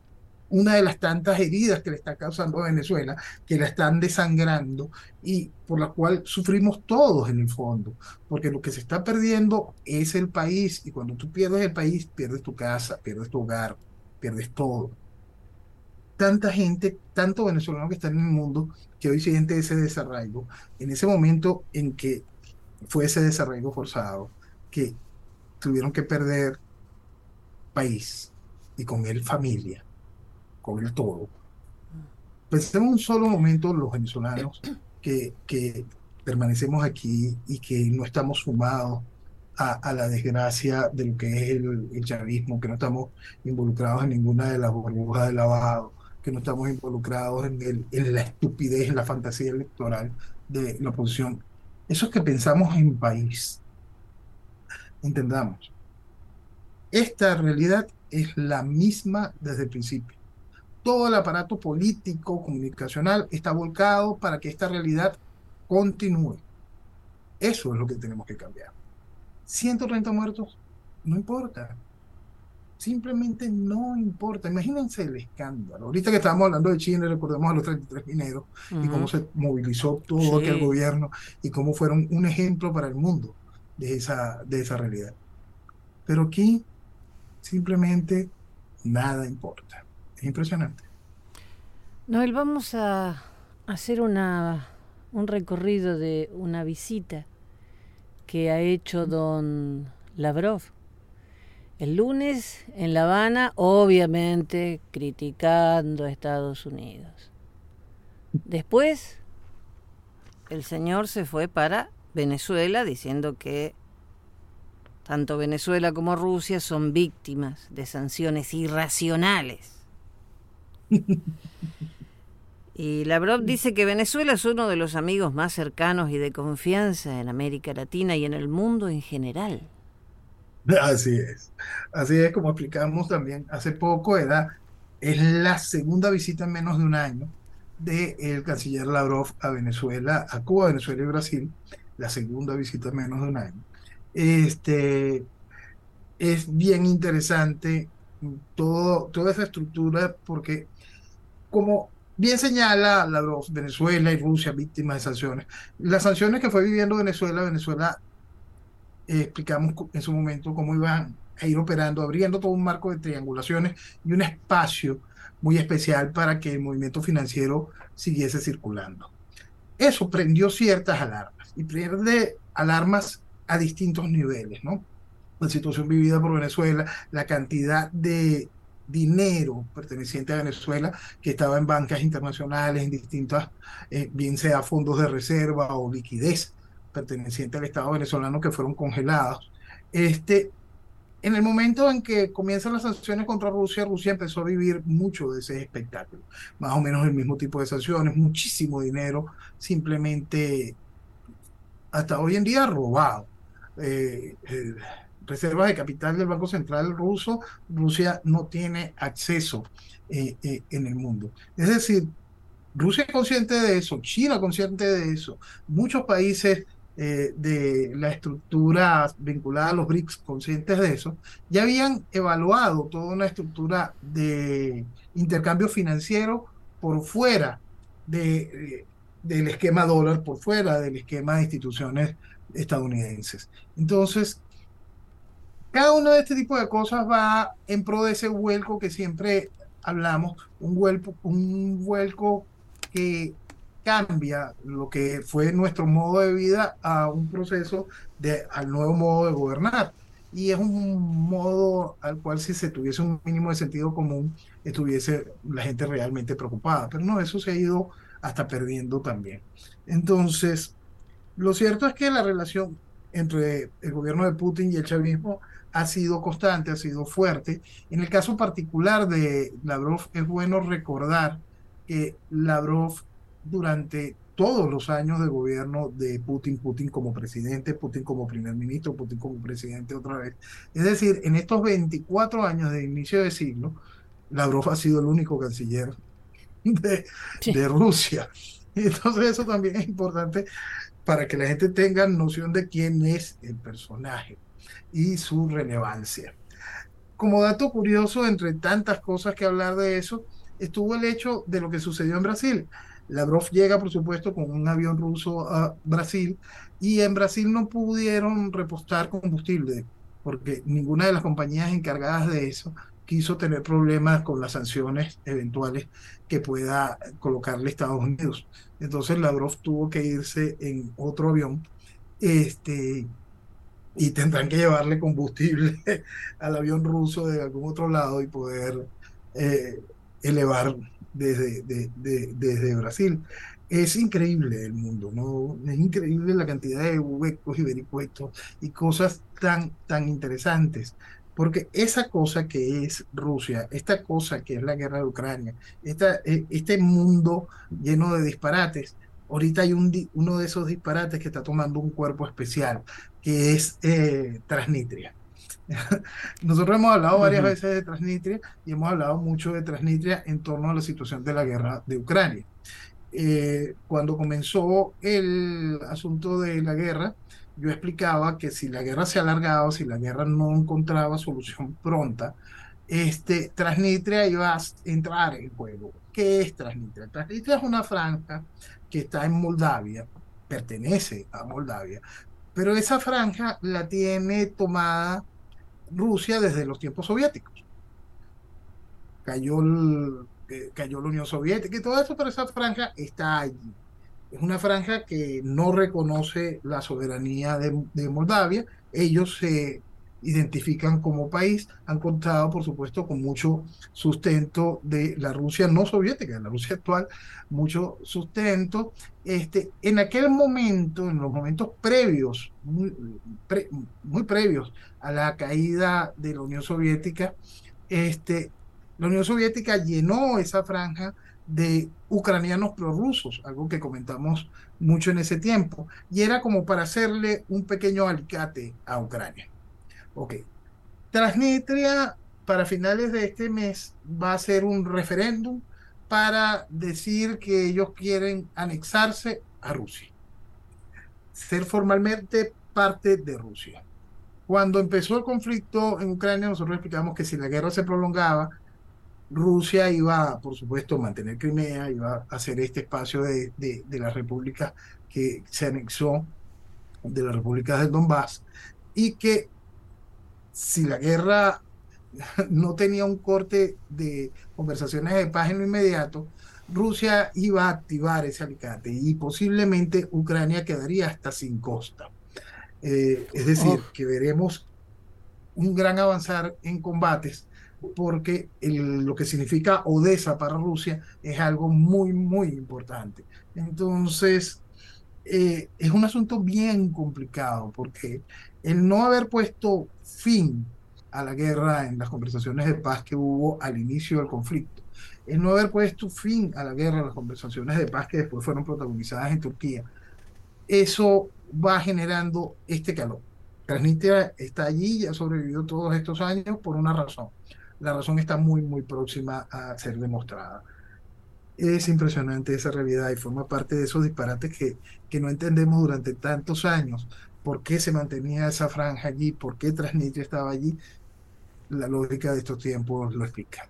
una de las tantas heridas que le está causando a Venezuela, que la están desangrando y por la cual sufrimos todos en el fondo, porque lo que se está perdiendo es el país y cuando tú pierdes el país, pierdes tu casa, pierdes tu hogar, pierdes todo tanta gente, tanto venezolano que están en el mundo, que hoy siente ese desarraigo, en ese momento en que fue ese desarraigo forzado, que tuvieron que perder país y con él familia, con él todo. Pensemos un solo momento los venezolanos que, que permanecemos aquí y que no estamos sumados a, la desgracia de lo que es el, el chavismo, que no estamos involucrados en ninguna de las burbujas de lavado, que no estamos involucrados en, el, en la estupidez, en la fantasía electoral de la oposición. Eso es que pensamos en país. Entendamos. Esta realidad es la misma desde el principio. Todo el aparato político, comunicacional, está volcado para que esta realidad continúe. Eso es lo que tenemos que cambiar. 130 muertos, no importa simplemente no importa. Imagínense el escándalo. Ahorita que estábamos hablando de Chile, recordemos a los 33 mineros y cómo se movilizó todo aquel gobierno y cómo fueron un ejemplo para el mundo de esa, de esa realidad. Pero aquí simplemente nada importa. Es impresionante. Noel, vamos a hacer una, un recorrido de una visita que ha hecho don Lavrov el lunes en La Habana, obviamente criticando a Estados Unidos. Después, el señor se fue para Venezuela diciendo que tanto Venezuela como Rusia son víctimas de sanciones irracionales. [laughs] Y Lavrov dice que Venezuela es uno de los amigos más cercanos y de confianza en América Latina y en el mundo en general. [laughs] Así es. Así es como explicamos también hace poco, era, es la segunda visita en menos de un año del canciller Lavrov a Venezuela, a Cuba, Venezuela y Brasil, la segunda visita en menos de un año. Este, es bien interesante todo, toda esa estructura porque como bien señala Lavrov, Venezuela y Rusia víctimas de sanciones, las sanciones que fue viviendo Venezuela, Venezuela eh, explicamos en su momento cómo iban a ir operando, abriendo todo un marco de triangulaciones y un espacio muy especial para que el movimiento financiero siguiese circulando. Eso prendió ciertas alarmas y prende alarmas a distintos niveles, ¿no? La situación vivida por Venezuela, la cantidad de dinero perteneciente a Venezuela que estaba en bancas internacionales, en distintas, eh, bien sea fondos de reserva o liquidez pertenecientes al Estado venezolano que fueron congelados. Este, en el momento en que comienzan las sanciones contra Rusia, Rusia empezó a vivir mucho de ese espectáculo, más o menos el mismo tipo de sanciones, muchísimo dinero, simplemente hasta hoy en día robado. Eh, eh, reservas de capital del Banco Central ruso, Rusia no tiene acceso eh, eh, en el mundo. Es decir, Rusia es consciente de eso, China consciente de eso, muchos países eh, de la estructura vinculada a los BRICS conscientes de eso, ya habían evaluado toda una estructura de intercambio financiero por fuera de, del esquema dólar, por fuera del esquema de instituciones estadounidenses. Entonces, cada uno de este tipo de cosas va en pro de ese vuelco que siempre hablamos, un vuelco, un vuelco que cambia lo que fue nuestro modo de vida a un proceso de al nuevo modo de gobernar. Y es un modo al cual si se tuviese un mínimo de sentido común, estuviese la gente realmente preocupada. Pero no, eso se ha ido hasta perdiendo también. Entonces, lo cierto es que la relación entre el gobierno de Putin y el chavismo ha sido constante, ha sido fuerte. En el caso particular de Lavrov, es bueno recordar que Lavrov durante todos los años de gobierno de Putin, Putin como presidente, Putin como primer ministro, Putin como presidente otra vez. Es decir, en estos 24 años de inicio de siglo, Lavrov ha sido el único canciller de, de Rusia. [laughs] Entonces eso también es importante para que la gente tenga noción de quién es el personaje y su relevancia. Como dato curioso, entre tantas cosas que hablar de eso, estuvo el hecho de lo que sucedió en Brasil. Lavrov llega, por supuesto, con un avión ruso a Brasil y en Brasil no pudieron repostar combustible porque ninguna de las compañías encargadas de eso quiso tener problemas con las sanciones eventuales que pueda colocarle Estados Unidos. Entonces Lavrov tuvo que irse en otro avión este, y tendrán que llevarle combustible [laughs] al avión ruso de algún otro lado y poder eh, elevar desde, Brasil. Es increíble el mundo, ¿no? Es increíble la cantidad de huecos y vericuetos y cosas tan, tan interesantes. Porque esa cosa que es Rusia, esta cosa que es la guerra de Ucrania, esta, e, este mundo lleno de disparates, ahorita hay un, uno de esos disparates que está tomando un cuerpo especial, que es eh, Transnistria. [laughs] Nosotros hemos hablado varias veces de Transnistria y hemos hablado mucho de Transnistria en torno a la situación de la guerra de Ucrania. Eh, cuando comenzó el asunto de la guerra, yo explicaba que si la guerra se alargaba, si la guerra no encontraba solución pronta, este, Transnistria iba a entrar en juego. ¿Qué es Transnistria? Transnistria es una franja que está en Moldavia, pertenece a Moldavia, pero esa franja la tiene tomada Rusia desde los tiempos soviéticos. Cayó, eh, cayó la Unión Soviética y todo eso, pero esa franja está allí es una franja que no reconoce la soberanía de, Moldavia. Ellos se identifican como país, han contado, por supuesto, con mucho sustento de la Rusia no soviética, de la Rusia actual, mucho sustento. Este, en aquel momento, en los momentos previos, muy, muy previos a la caída de la Unión Soviética, este, la Unión Soviética llenó esa franja de ucranianos prorrusos, algo que comentamos mucho en ese tiempo, y era como para hacerle un pequeño alicate a Ucrania. Ok. Transnistria, para finales de este mes, va a ser un referéndum para decir que ellos quieren anexarse a Rusia, ser formalmente parte de Rusia. Cuando empezó el conflicto en Ucrania, nosotros explicamos que si la guerra se prolongaba, Rusia iba, por supuesto, a mantener Crimea, iba a hacer este espacio de, de, de las repúblicas que se anexó, de las repúblicas del Donbass, y que si la guerra [laughs] no tenía un corte de conversaciones de paz en lo inmediato, Rusia iba a activar ese alicate y posiblemente Ucrania quedaría hasta sin costa. Eh, es decir, oh. que veremos un gran avanzar en combates porque lo que significa Odessa para Rusia es algo muy, muy importante. Entonces, eh, es un asunto bien complicado, porque el no haber puesto fin a la guerra en las conversaciones de paz que hubo al inicio del conflicto, el no haber puesto fin a la guerra en las conversaciones de paz que después fueron protagonizadas en Turquía, eso va generando este calor. Transnistria está allí y ha sobrevivido todos estos años por una razón. La razón está muy, muy próxima a ser demostrada. Es impresionante esa realidad y forma parte de esos disparates que, que no entendemos durante tantos años. ¿Por qué se mantenía esa franja allí? ¿Por qué Transnistria estaba allí? La lógica de estos tiempos lo explica.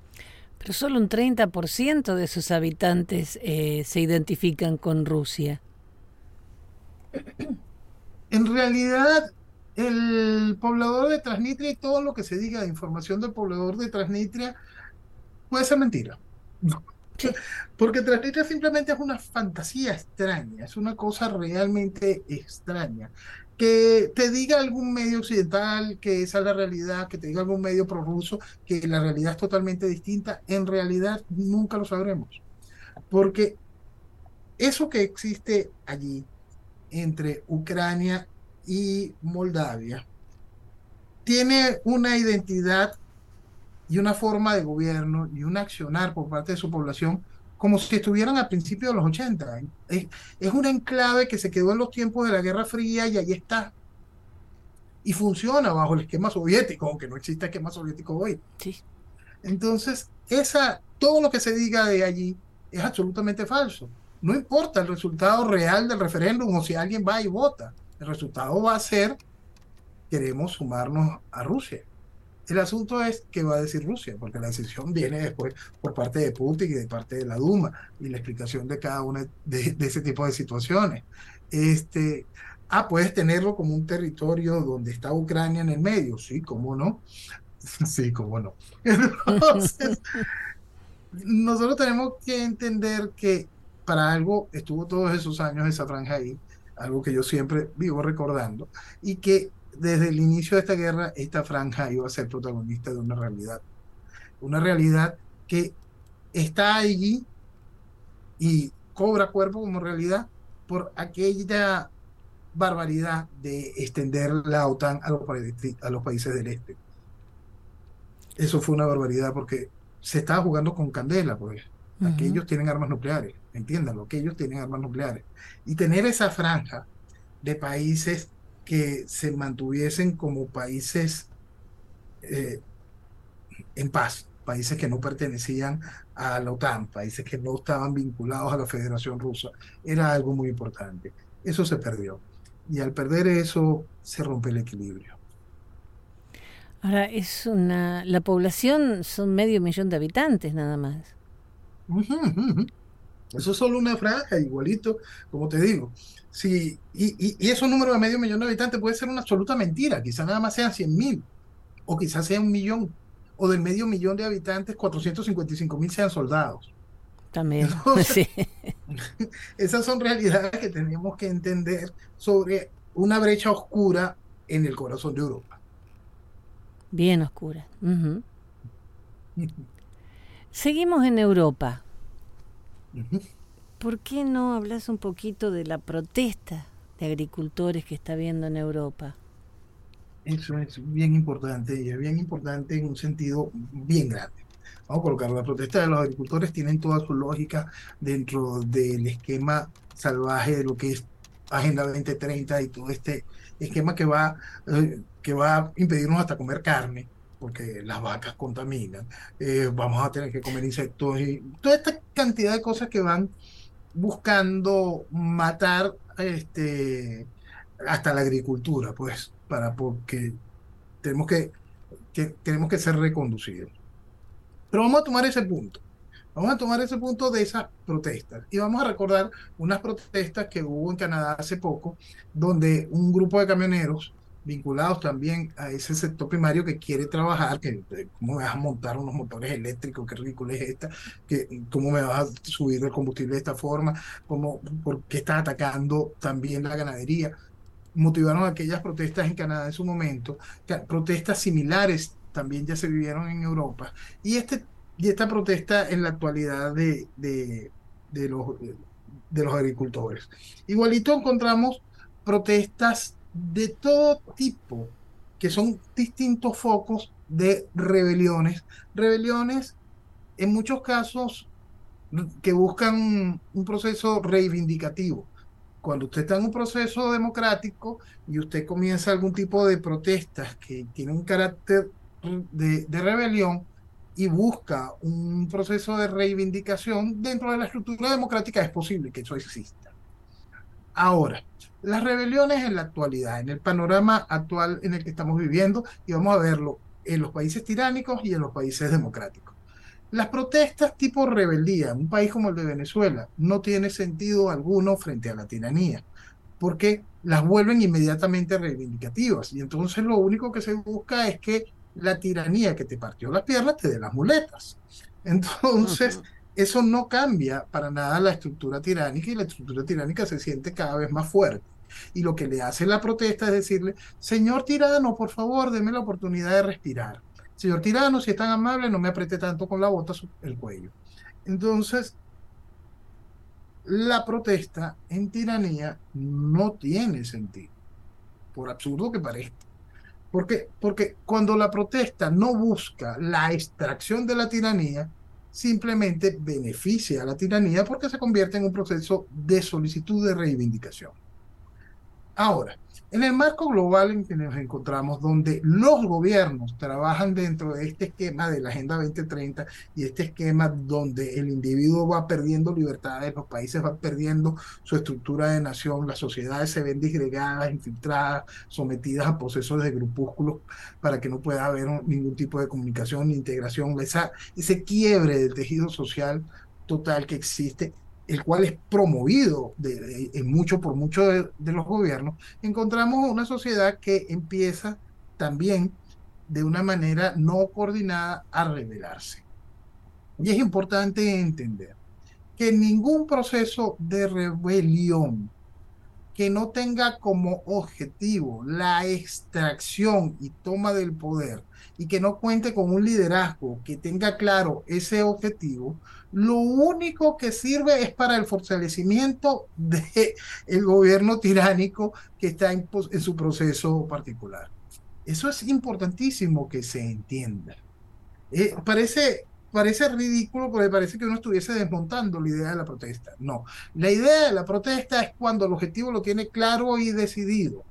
Pero solo un 30% de sus habitantes eh, se identifican con Rusia. [clears throat] En realidad, el poblador de Transnistria y todo lo que se diga de información del poblador de Transnistria puede ser mentira. Porque Transnistria simplemente es una fantasía extraña, es una cosa realmente extraña. Que te diga algún medio occidental que esa es la realidad, que te diga algún medio prorruso que la realidad es totalmente distinta, en realidad nunca lo sabremos. Porque eso que existe allí entre Ucrania y Moldavia tiene una identidad y una forma de gobierno y un accionar por parte de su población como si estuvieran al principio de los 80. Es, es un enclave que se quedó en los tiempos de la Guerra Fría y ahí está. Y funciona bajo el esquema soviético, aunque no existe esquema soviético hoy. Sí. Entonces, esa, todo lo que se diga de allí es absolutamente falso. No importa el resultado real del referéndum o si alguien va y vota. El resultado va a ser, queremos sumarnos a Rusia. El asunto es qué va a decir Rusia, porque la decisión viene después por parte de Putin y de parte de la Duma y la explicación de cada una de, ese tipo de situaciones. Este, ah, puedes tenerlo como un territorio donde está Ucrania en el medio, sí, cómo no. [laughs] Sí, cómo no. [laughs] Entonces, nosotros tenemos que entender que para algo estuvo todos esos años esa franja ahí, algo que yo siempre vivo recordando, y que desde el inicio de esta guerra, esta franja iba a ser protagonista de una realidad. Una realidad que está allí y cobra cuerpo como realidad por aquella barbaridad de extender la OTAN a los, a los países del este. Eso fue una barbaridad porque se estaba jugando con candela, pues. Aquellos tienen armas nucleares, entiéndanlo, que ellos tienen armas nucleares. Y tener esa franja de países que se mantuviesen como países eh, en paz, países que no pertenecían a la OTAN, países que no estaban vinculados a la Federación Rusa, era algo muy importante. Eso se perdió. Y al perder eso, se rompe el equilibrio. Ahora, es una. La población son medio millón de habitantes nada más. Eso es solo una franja, igualito, como te digo. Sí, y, y, esos números de medio millón de habitantes puede ser una absoluta mentira, quizás nada más sean 100 mil, o quizás sea un millón, o del medio millón de habitantes, 455 mil sean soldados. También. [laughs] [laughs] esas son realidades que tenemos que entender sobre una brecha oscura en el corazón de Europa. Bien oscura. [laughs] Seguimos en Europa. ¿Por qué no hablas un poquito de la protesta de agricultores que está habiendo en Europa? Eso es bien importante y es bien importante en un sentido bien grande. Vamos a colocar, la protesta de los agricultores tienen toda su lógica dentro del esquema salvaje de lo que es Agenda 2030 y todo este esquema que va, eh, que va a impedirnos hasta comer carne, porque las vacas contaminan, eh, vamos a tener que comer insectos y toda esta cantidad de cosas que van buscando matar este, hasta la agricultura, pues, para porque tenemos que, tenemos que ser reconducidos. Pero vamos a tomar ese punto. Vamos a tomar ese punto de esas protestas y vamos a recordar unas protestas que hubo en Canadá hace poco, donde un grupo de camioneros vinculados también a ese sector primario que quiere trabajar, que cómo me vas a montar unos motores eléctricos, qué ridículo es esta, que, cómo me vas a subir el combustible de esta forma, cómo, por qué estás atacando también la ganadería. Motivaron aquellas protestas en Canadá en su momento, protestas similares también ya se vivieron en Europa. Y, este, y esta protesta en la actualidad de, de, de los, de los agricultores. Igualito encontramos protestas de todo tipo, que son distintos focos de rebeliones. Rebeliones, en muchos casos, que buscan un proceso reivindicativo, cuando usted está en un proceso democrático y usted comienza algún tipo de protestas que tienen un carácter de, de rebelión y busca un proceso de reivindicación dentro de la estructura democrática, es posible que eso exista. Ahora, las rebeliones en la actualidad, en el panorama actual en el que estamos viviendo, y vamos a verlo en los países tiránicos y en los países democráticos. Las protestas tipo rebeldía en un país como el de Venezuela no tiene sentido alguno frente a la tiranía, porque las vuelven inmediatamente reivindicativas. Y entonces lo único que se busca es que la tiranía que te partió las piernas te dé las muletas. Entonces, eso no cambia para nada la estructura tiránica y la estructura tiránica se siente cada vez más fuerte. Y lo que le hace la protesta es decirle, señor tirano, por favor, deme la oportunidad de respirar Señor tirano, si es tan amable, no me apriete tanto con la bota el cuello. Entonces, la protesta en tiranía no tiene sentido, por absurdo que parezca. Porque, porque cuando la protesta no busca la extracción de la tiranía, simplemente beneficia a la tiranía porque se convierte en un proceso de solicitud de reivindicación. Ahora, en el marco global en que nos encontramos, donde los gobiernos trabajan dentro de este esquema de la Agenda 2030 y este esquema donde el individuo va perdiendo libertades, los países van perdiendo su estructura de nación, las sociedades se ven disgregadas, infiltradas, sometidas a procesos de grupúsculos para que no pueda haber ningún tipo de comunicación ni integración, esa, ese quiebre del tejido social total que existe el cual es promovido de, mucho por muchos de, los gobiernos, encontramos una sociedad que empieza también de una manera no coordinada a rebelarse. Y es importante entender que ningún proceso de rebelión que no tenga como objetivo la extracción y toma del poder y que no cuente con un liderazgo que tenga claro ese objetivo, lo único que sirve es para el fortalecimiento del el gobierno tiránico que está en, en, su proceso particular. Eso es importantísimo que se entienda. Eh, parece, parece ridículo porque parece que uno estuviese desmontando la idea de la protesta. No, la idea de la protesta es cuando el objetivo lo tiene claro y decidido.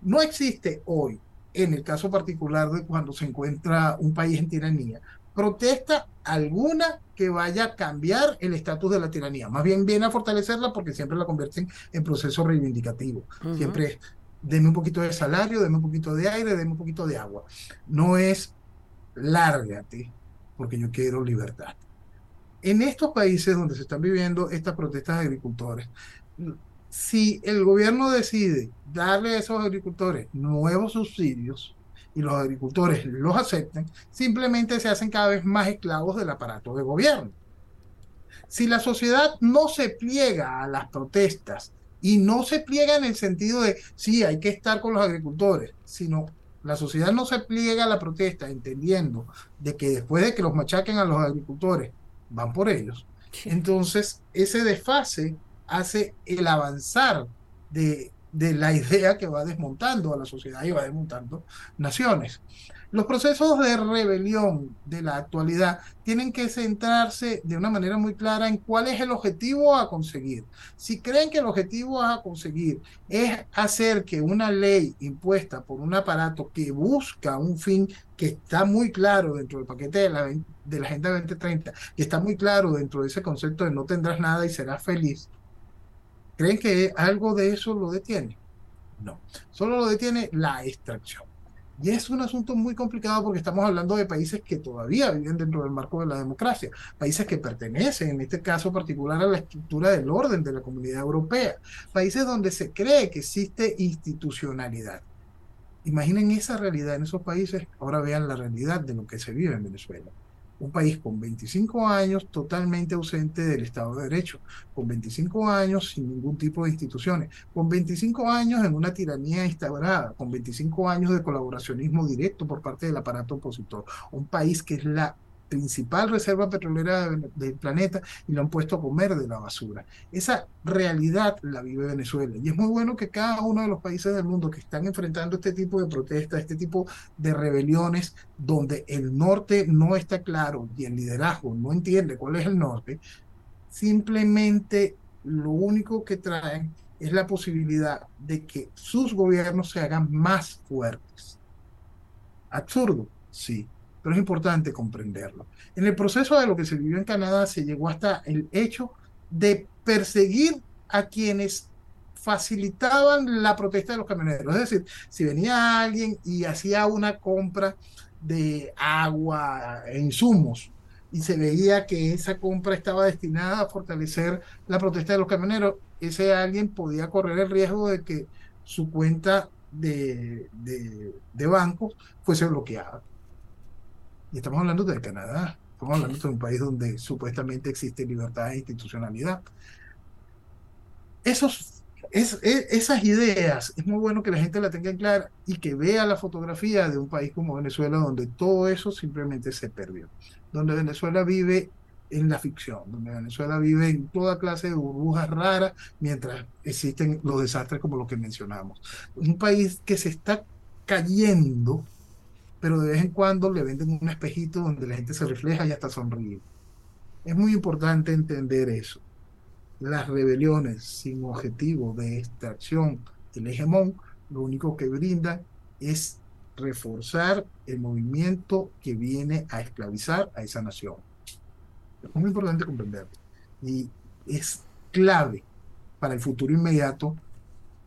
No existe hoy, en el caso particular de cuando se encuentra un país en tiranía, protesta alguna que vaya a cambiar el estatus de la tiranía. Más bien viene a fortalecerla porque siempre la convierten en proceso reivindicativo. Siempre es, deme un poquito de salario, deme un poquito de aire, deme un poquito de agua. No es lárgate porque yo quiero libertad. En estos países donde se están viviendo estas protestas de agricultores, si el gobierno decide darle a esos agricultores nuevos subsidios, y los agricultores los aceptan, simplemente se hacen cada vez más esclavos del aparato de gobierno. Si la sociedad no se pliega a las protestas y no se pliega en el sentido de, sí, hay que estar con los agricultores, sino la sociedad no se pliega a la protesta entendiendo de que después de que los machaquen a los agricultores, van por ellos. Entonces, ese desfase hace el avanzar de, de la idea que va desmontando a la sociedad y va desmontando naciones. Los procesos de rebelión de la actualidad tienen que centrarse de una manera muy clara en cuál es el objetivo a conseguir. Si creen que el objetivo a conseguir es hacer que una ley impuesta por un aparato que busca un fin que está muy claro dentro del paquete de la, Agenda 2030, que está muy claro dentro de ese concepto de no tendrás nada y serás feliz, ¿Creen que algo de eso lo detiene? No, solo lo detiene la extracción. Y es un asunto muy complicado porque estamos hablando de países que todavía viven dentro del marco de la democracia, países que pertenecen, en este caso particular, a la estructura del orden de la comunidad europea, países donde se cree que existe institucionalidad. Imaginen esa realidad en esos países, ahora vean la realidad de lo que se vive en Venezuela un país con 25 años totalmente ausente del Estado de Derecho, con 25 años sin ningún tipo de instituciones, con 25 años en una tiranía instaurada, con 25 años de colaboracionismo directo por parte del aparato opositor, un país que es la principal reserva petrolera del planeta y lo han puesto a comer de la basura. Esa realidad la vive Venezuela y es muy bueno que cada uno de los países del mundo que están enfrentando este tipo de protestas, este tipo de rebeliones, donde el norte no está claro y el liderazgo no entiende cuál es el norte, simplemente lo único que traen es la posibilidad de que sus gobiernos se hagan más fuertes. Absurdo, sí, pero es importante comprenderlo. En el proceso de lo que se vivió en Canadá se llegó hasta el hecho de perseguir a quienes facilitaban la protesta de los camioneros. Es decir, si venía alguien y hacía una compra de agua e insumos y se veía que esa compra estaba destinada a fortalecer la protesta de los camioneros, ese alguien podía correr el riesgo de que su cuenta de, de, de bancos fuese bloqueada. Y estamos hablando de Canadá, estamos hablando de un país donde supuestamente existe libertad e institucionalidad. Esos, es, esas ideas, es muy bueno que la gente la tenga en clara y que vea la fotografía de un país como Venezuela, donde todo eso simplemente se perdió, donde Venezuela vive en la ficción, donde Venezuela vive en toda clase de burbujas raras mientras existen los desastres como los que mencionamos. Un país que se está cayendo pero de vez en cuando le venden un espejito donde la gente se refleja y hasta sonríe. Es muy importante entender eso. Las rebeliones sin objetivo de extracción del hegemón, lo único que brinda es reforzar el movimiento que viene a esclavizar a esa nación. Es muy importante comprenderlo. Y es clave para el futuro inmediato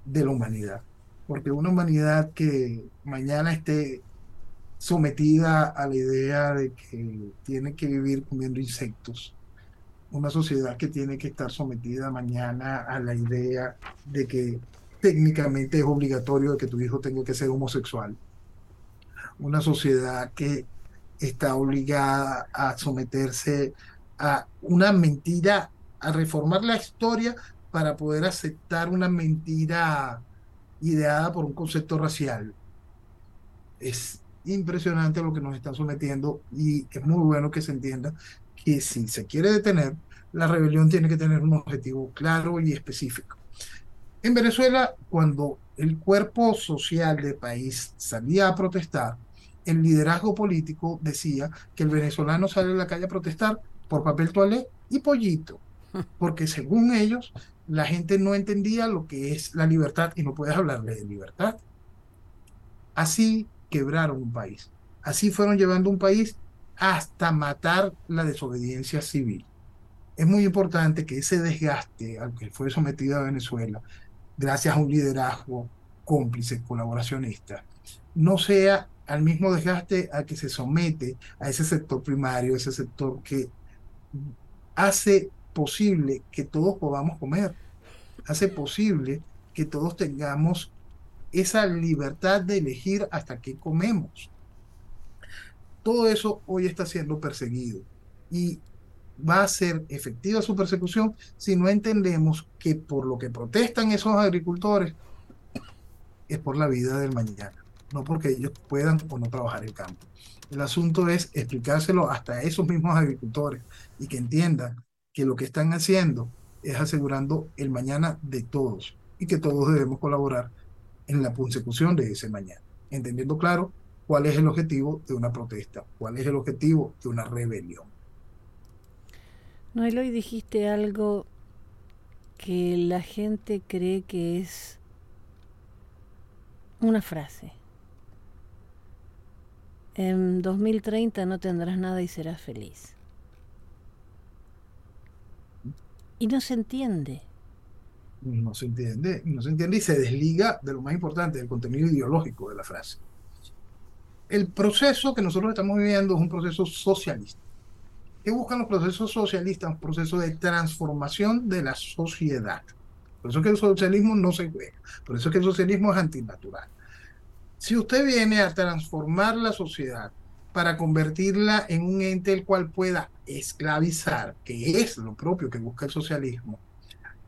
de la humanidad. Porque una humanidad que mañana esté sometida a la idea de que tiene que vivir comiendo insectos. Una sociedad que tiene que estar sometida mañana a la idea de que técnicamente es obligatorio que tu hijo tenga que ser homosexual. Una sociedad que está obligada a someterse a una mentira, a reformar la historia para poder aceptar una mentira ideada por un concepto racial. Es impresionante lo que nos están sometiendo y es muy bueno que se entienda que si se quiere detener, la rebelión tiene que tener un objetivo claro y específico. En Venezuela, cuando el cuerpo social del país salía a protestar, el liderazgo político decía que el venezolano sale a la calle a protestar por papel toalé y pollito, [laughs] porque según ellos, la gente no entendía lo que es la libertad y no puedes hablarle de libertad. Así quebraron un país. Así fueron llevando un país hasta matar la desobediencia civil. Es muy importante que ese desgaste al que fue sometida Venezuela, gracias a un liderazgo cómplice, colaboracionista, no sea al mismo desgaste al que se somete a ese sector primario, ese sector que hace posible que todos podamos comer, hace posible que todos tengamos esa libertad de elegir hasta qué comemos. Todo eso hoy está siendo perseguido y va a ser efectiva su persecución si no entendemos que por lo que protestan esos agricultores es por la vida del mañana, no porque ellos puedan o no trabajar el campo. El asunto es explicárselo hasta esos mismos agricultores y que entiendan que lo que están haciendo es asegurando el mañana de todos y que todos debemos colaborar en la consecución de ese mañana, entendiendo claro cuál es el objetivo de una protesta, cuál es el objetivo de una rebelión. No, hoy dijiste algo que la gente cree que es una frase. En 2030 no tendrás nada y serás feliz. Y no se entiende no se entiende, no se entiende y se desliga de lo más importante, del contenido ideológico de la frase. El proceso que nosotros estamos viviendo es un proceso socialista. ¿Qué buscan los procesos socialistas? Un proceso de transformación de la sociedad. Por eso es que el socialismo no se juega. Por eso es que el socialismo es antinatural. Si usted viene a transformar la sociedad para convertirla en un ente el cual pueda esclavizar, que es lo propio que busca el socialismo,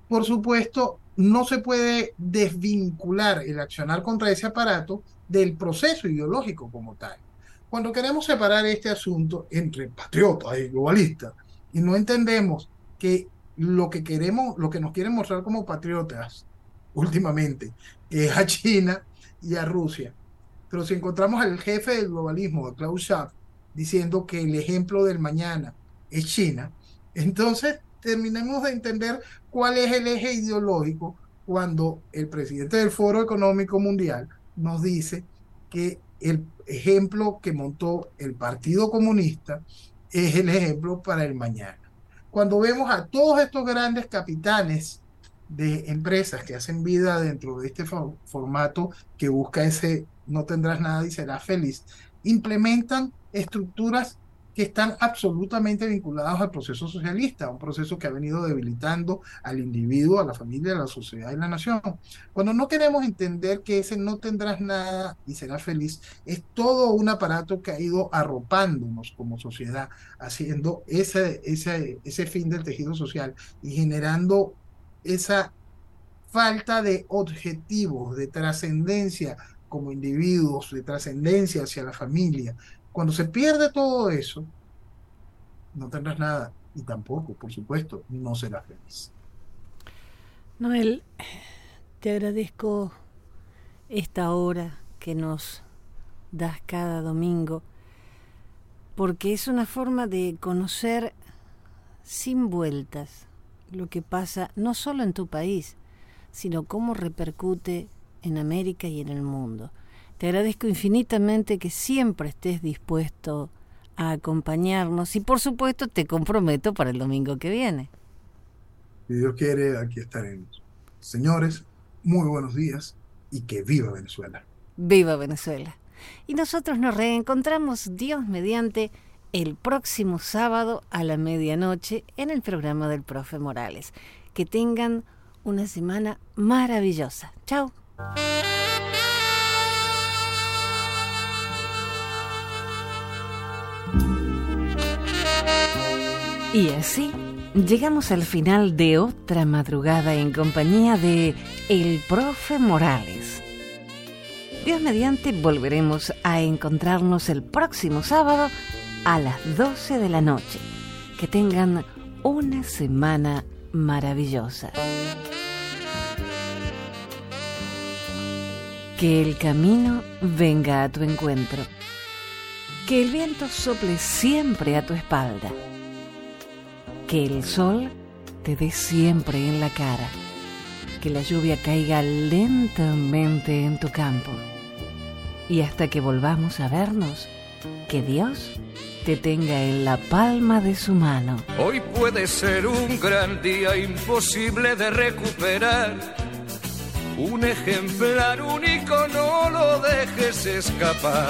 por supuesto, no se puede desvincular el accionar contra ese aparato del proceso ideológico como tal. Cuando queremos separar este asunto entre patriotas y globalistas y no entendemos que lo que queremos, lo que nos quieren mostrar como patriotas últimamente es a China y a Rusia. Pero si encontramos al jefe del globalismo, Klaus Schwab, diciendo que el ejemplo del mañana es China, entonces terminemos de entender cuál es el eje ideológico cuando el presidente del Foro Económico Mundial nos dice que el ejemplo que montó el Partido Comunista es el ejemplo para el mañana. Cuando vemos a todos estos grandes capitanes de empresas que hacen vida dentro de este formato que busca ese no tendrás nada y serás feliz, implementan estructuras que están absolutamente vinculadas al proceso socialista, un proceso que ha venido debilitando al individuo, a la familia, a la sociedad y la nación. Cuando no queremos entender que ese no tendrás nada y serás feliz, es todo un aparato que ha ido arropándonos como sociedad, haciendo ese, ese, ese fin del tejido social y generando esa falta de objetivos, de trascendencia como individuos, de trascendencia hacia la familia, cuando se pierde todo eso, no tendrás nada y tampoco, por supuesto, no serás feliz. Noel, te agradezco esta hora que nos das cada domingo, porque es una forma de conocer sin vueltas lo que pasa no solo en tu país, sino cómo repercute en América y en el mundo. Te agradezco infinitamente que siempre estés dispuesto a acompañarnos y por supuesto te comprometo para el domingo que viene. Si Dios quiere, aquí estaremos. Señores, muy buenos días y que viva Venezuela. Viva Venezuela. Y nosotros nos reencontramos, Dios mediante, el próximo sábado a la medianoche en el programa del profe Morales. Que tengan una semana maravillosa. Chao. Y así llegamos al final de otra madrugada en compañía de El Profe Morales. Dios mediante volveremos a encontrarnos el próximo sábado a las 12 de la noche. Que tengan una semana maravillosa. Que el camino venga a tu encuentro. Que el viento sople siempre a tu espalda que el sol te dé siempre en la cara. Que la lluvia caiga lentamente en tu campo. Y hasta que volvamos a vernos, que Dios te tenga en la palma de su mano. Hoy puede ser un gran día imposible de recuperar. Un ejemplar único no lo dejes escapar.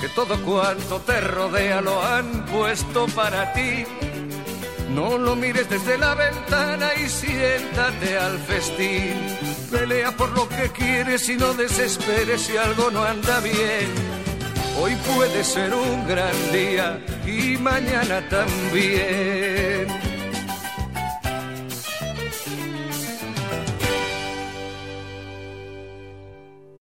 Que todo cuanto te rodea lo han puesto para ti no lo mires desde la ventana y siéntate al festín. Pelea por lo que quieres y no desesperes si algo no anda bien. Hoy puede ser un gran día y mañana también.